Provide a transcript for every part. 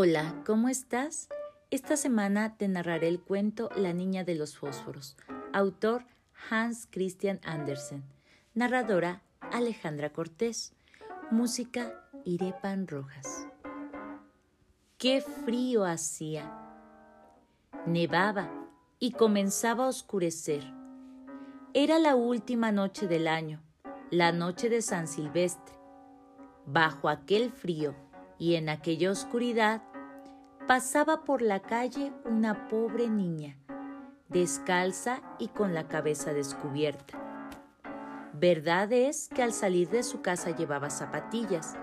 Hola, ¿cómo estás? Esta semana te narraré el cuento La niña de los fósforos, autor Hans Christian Andersen, narradora Alejandra Cortés, música Irepan Rojas. Qué frío hacía. Nevaba y comenzaba a oscurecer. Era la última noche del año, la noche de San Silvestre. Bajo aquel frío, y en aquella oscuridad pasaba por la calle una pobre niña, descalza y con la cabeza descubierta. Verdad es que al salir de su casa llevaba zapatillas,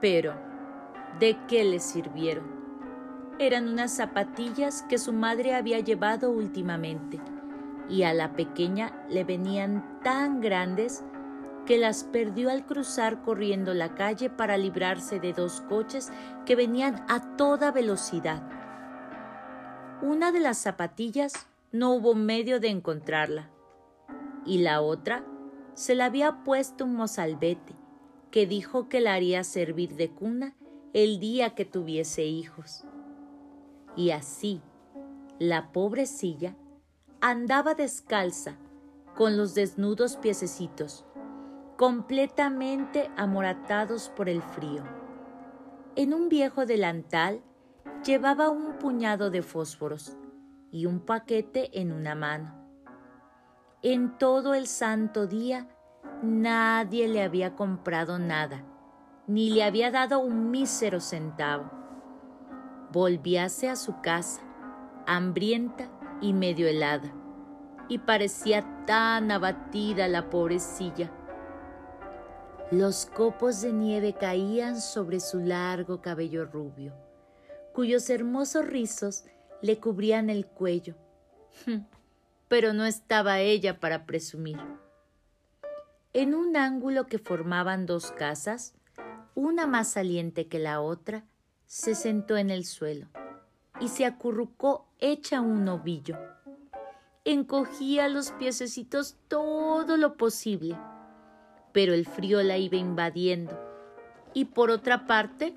pero ¿de qué le sirvieron? Eran unas zapatillas que su madre había llevado últimamente, y a la pequeña le venían tan grandes que las perdió al cruzar corriendo la calle para librarse de dos coches que venían a toda velocidad. Una de las zapatillas no hubo medio de encontrarla y la otra se la había puesto un mozalbete que dijo que la haría servir de cuna el día que tuviese hijos. Y así, la pobrecilla andaba descalza, con los desnudos piececitos, completamente amoratados por el frío. En un viejo delantal llevaba un puñado de fósforos y un paquete en una mano. En todo el santo día nadie le había comprado nada, ni le había dado un mísero centavo. Volvíase a su casa, hambrienta y medio helada, y parecía tan abatida la pobrecilla los copos de nieve caían sobre su largo cabello rubio, cuyos hermosos rizos le cubrían el cuello. Pero no estaba ella para presumir. En un ángulo que formaban dos casas, una más saliente que la otra, se sentó en el suelo y se acurrucó hecha un ovillo. Encogía los piececitos todo lo posible pero el frío la iba invadiendo. Y por otra parte,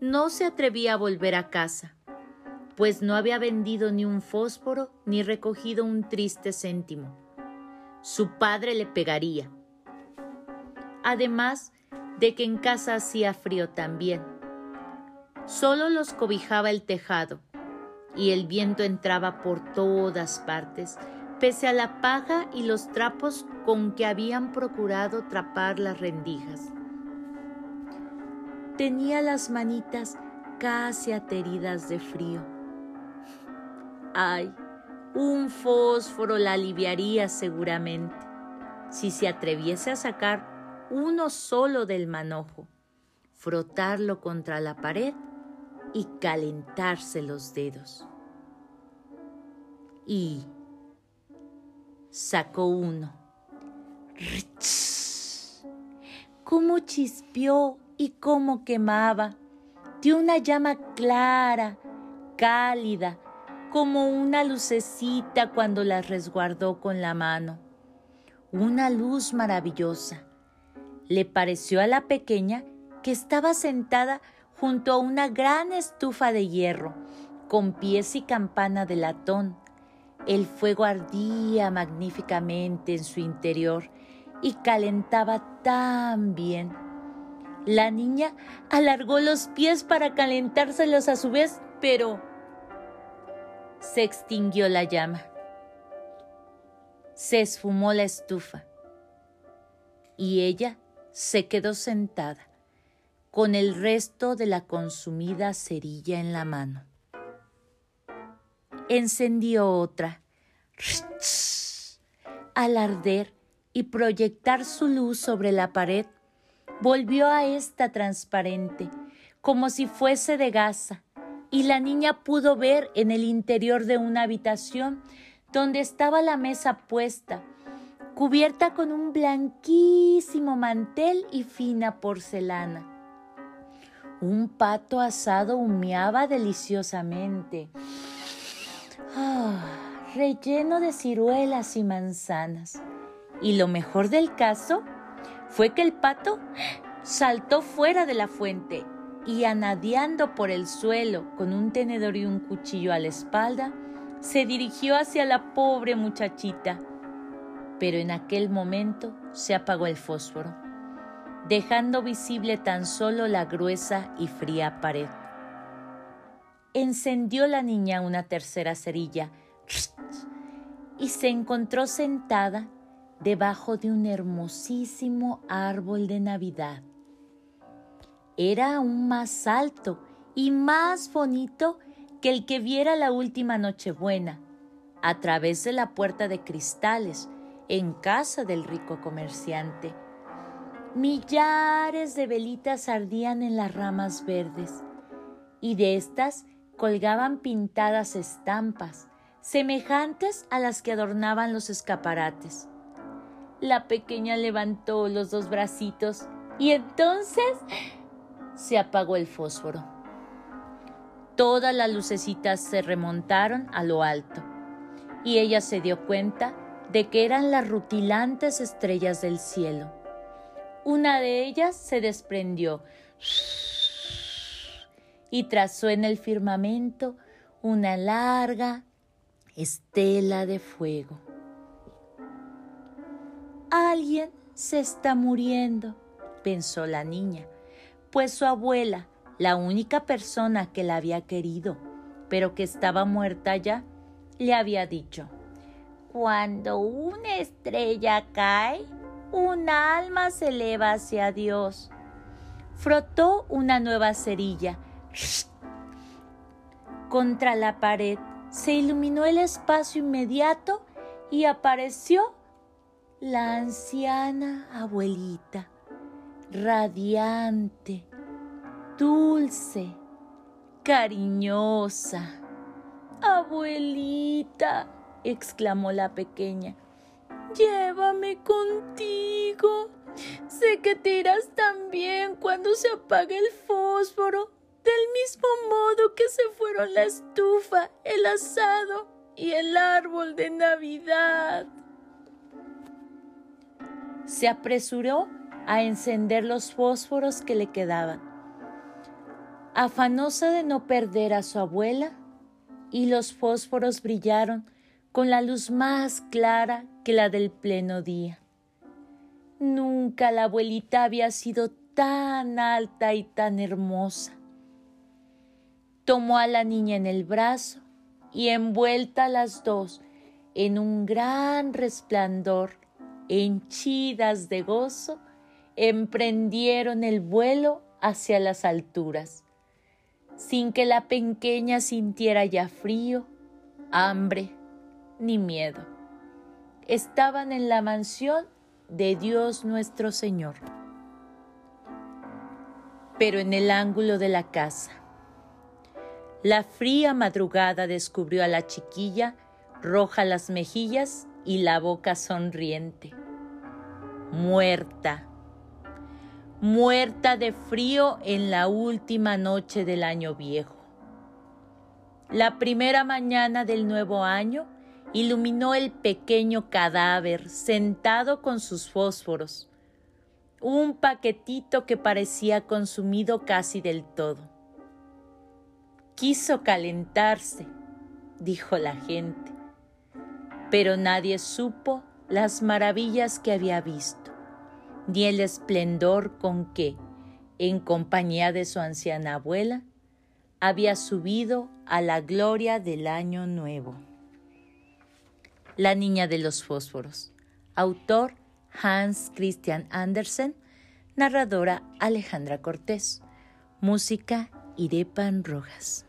no se atrevía a volver a casa, pues no había vendido ni un fósforo ni recogido un triste céntimo. Su padre le pegaría. Además de que en casa hacía frío también. Solo los cobijaba el tejado y el viento entraba por todas partes pese a la paja y los trapos con que habían procurado trapar las rendijas. Tenía las manitas casi ateridas de frío. Ay, un fósforo la aliviaría seguramente, si se atreviese a sacar uno solo del manojo, frotarlo contra la pared y calentarse los dedos. Y sacó uno. Cómo chispió y cómo quemaba. Dio una llama clara, cálida, como una lucecita cuando la resguardó con la mano. Una luz maravillosa. Le pareció a la pequeña que estaba sentada junto a una gran estufa de hierro, con pies y campana de latón, el fuego ardía magníficamente en su interior y calentaba tan bien. La niña alargó los pies para calentárselos a su vez, pero se extinguió la llama. Se esfumó la estufa y ella se quedó sentada con el resto de la consumida cerilla en la mano encendió otra. Al arder y proyectar su luz sobre la pared, volvió a esta transparente, como si fuese de gasa, y la niña pudo ver en el interior de una habitación donde estaba la mesa puesta, cubierta con un blanquísimo mantel y fina porcelana. Un pato asado humeaba deliciosamente Ah, relleno de ciruelas y manzanas. Y lo mejor del caso fue que el pato saltó fuera de la fuente y anadeando por el suelo con un tenedor y un cuchillo a la espalda, se dirigió hacia la pobre muchachita. Pero en aquel momento se apagó el fósforo, dejando visible tan solo la gruesa y fría pared. Encendió la niña una tercera cerilla y se encontró sentada debajo de un hermosísimo árbol de Navidad. Era aún más alto y más bonito que el que viera la última Nochebuena, a través de la puerta de cristales, en casa del rico comerciante. Millares de velitas ardían en las ramas verdes, y de estas colgaban pintadas estampas, semejantes a las que adornaban los escaparates. La pequeña levantó los dos bracitos y entonces se apagó el fósforo. Todas las lucecitas se remontaron a lo alto y ella se dio cuenta de que eran las rutilantes estrellas del cielo. Una de ellas se desprendió y trazó en el firmamento una larga estela de fuego. Alguien se está muriendo, pensó la niña, pues su abuela, la única persona que la había querido, pero que estaba muerta ya, le había dicho, cuando una estrella cae, un alma se eleva hacia Dios. Frotó una nueva cerilla contra la pared, se iluminó el espacio inmediato y apareció la anciana abuelita, radiante, dulce, cariñosa. Abuelita, exclamó la pequeña, llévame contigo. Sé que te irás también cuando se apague el fósforo, del mismo modo que se fueron la estufa, el asado y el árbol de Navidad. Se apresuró a encender los fósforos que le quedaban. Afanosa de no perder a su abuela, y los fósforos brillaron con la luz más clara que la del pleno día. Nunca la abuelita había sido tan alta y tan hermosa. Tomó a la niña en el brazo y envuelta las dos en un gran resplandor, henchidas de gozo, emprendieron el vuelo hacia las alturas, sin que la pequeña sintiera ya frío, hambre ni miedo. Estaban en la mansión de Dios nuestro Señor. Pero en el ángulo de la casa, la fría madrugada descubrió a la chiquilla roja las mejillas y la boca sonriente. Muerta muerta de frío en la última noche del año viejo. La primera mañana del nuevo año iluminó el pequeño cadáver sentado con sus fósforos, un paquetito que parecía consumido casi del todo. Quiso calentarse, dijo la gente, pero nadie supo las maravillas que había visto ni el esplendor con que, en compañía de su anciana abuela, había subido a la gloria del año nuevo. La niña de los fósforos. Autor Hans Christian Andersen. Narradora Alejandra Cortés. Música Irepan Rojas.